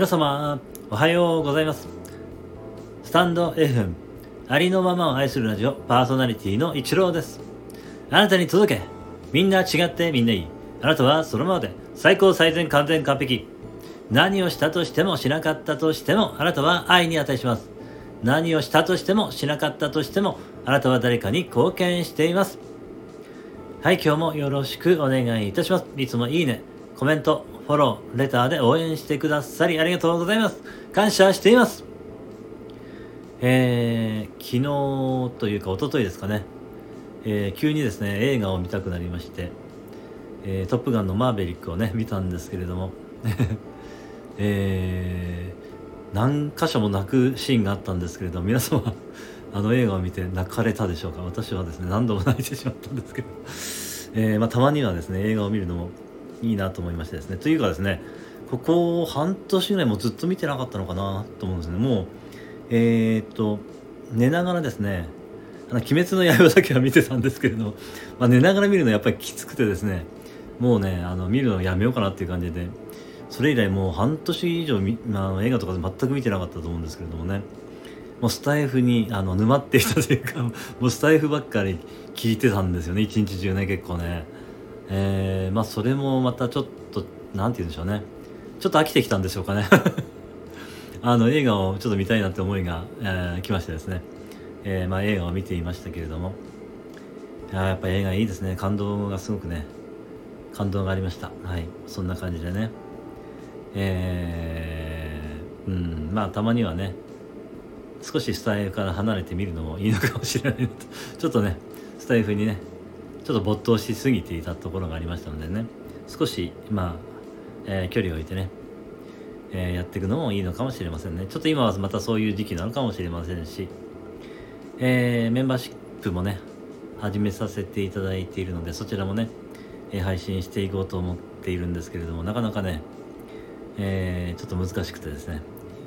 皆様、おはようございます。スタンド FM、ありのままを愛するラジオ、パーソナリティの一郎です。あなたに届け。みんな違ってみんないい。あなたはそのままで、最高最善完全完璧。何をしたとしてもしなかったとしても、あなたは愛に値します。何をしたとしてもしなかったとしても、あなたは誰かに貢献しています。はい、今日もよろしくお願いいたします。いつもいいね、コメント、フォロー、レターで応援してくださりありがとうございます。感謝しています。えー、昨日というか一昨日ですかね、えー、急にですね、映画を見たくなりまして、えー、トップガンのマーベリックをね、見たんですけれども、えー、何箇所も泣くシーンがあったんですけれども、皆様、あの映画を見て泣かれたでしょうか？私はですね、何度も泣いてしまったんですけど、えー、まあ、たまにはですね、映画を見るのもいいなと思いましてですね。というかですね、ここ半年ぐらいもずっと見てなかったのかなと思うんですね。もう、えー、っと、寝ながらですね、あの、鬼滅の刃だけは見てたんですけれど、まあ、寝ながら見るのやっぱりきつくてですね、もうね、あの、見るのやめようかなっていう感じで、それ以来もう半年以上み、まあ、映画とか全く見てなかったと思うんですけれどもね、もうスタイフにあの沼っていたというか、もうスタイフばっかり聞いてたんですよね、一日中ね、結構ね。えー、まあそれもまたちょっと、なんて言うんでしょうね。ちょっと飽きてきたんでしょうかね。あの映画をちょっと見たいなって思いが、えー、来ましてですね。えー、まあ映画を見ていましたけれども。ややっぱ映画いいですね。感動がすごくね、感動がありました。はい。そんな感じでね。えー、うん、まあたまにはね、少しスタイフから離れてみるのもいいのかもしれない、ちょっとね、スタイフにね、ちょっと没頭しすぎていたところがありましたのでね、少し、まあ、えー、距離を置いてね、えー、やっていくのもいいのかもしれませんね。ちょっと今はまたそういう時期なのかもしれませんし、えー、メンバーシップもね、始めさせていただいているので、そちらもね、え配信していこうと思っているんですけれども、なかなかね、えちょっと難しくてですね、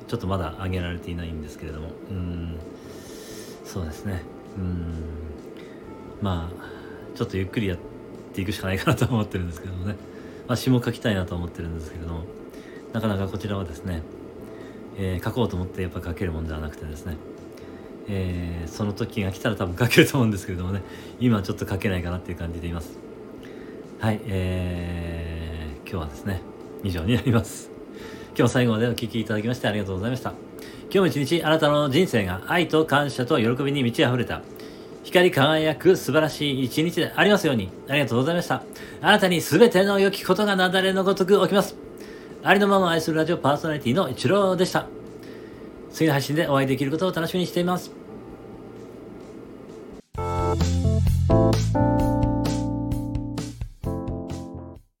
ちょっとまだ上げられていないんですけれども、うん、そうですね、うん、まあ、ちょっとゆっくりやっていくしかないかなと思ってるんですけどもね、まあ、詩も書きたいなと思ってるんですけれども、なかなかこちらはですね、えー、書こうと思ってやっぱ書けるもんではなくてですね、えー、その時が来たら多分書けると思うんですけれどもね、今はちょっと書けないかなっていう感じでいます。はい、えー、今日はですね、以上になります。今日最後までお聴きいただきましてありがとうございました。今日も一日あなたの人生が愛と感謝と喜びに満ち溢れた光り輝く素晴らしい一日でありますように。ありがとうございました。あなたに全ての良きことが雪崩のごとく起きます。ありのまま愛するラジオパーソナリティの一郎でした。次の配信でお会いできることを楽しみにしています。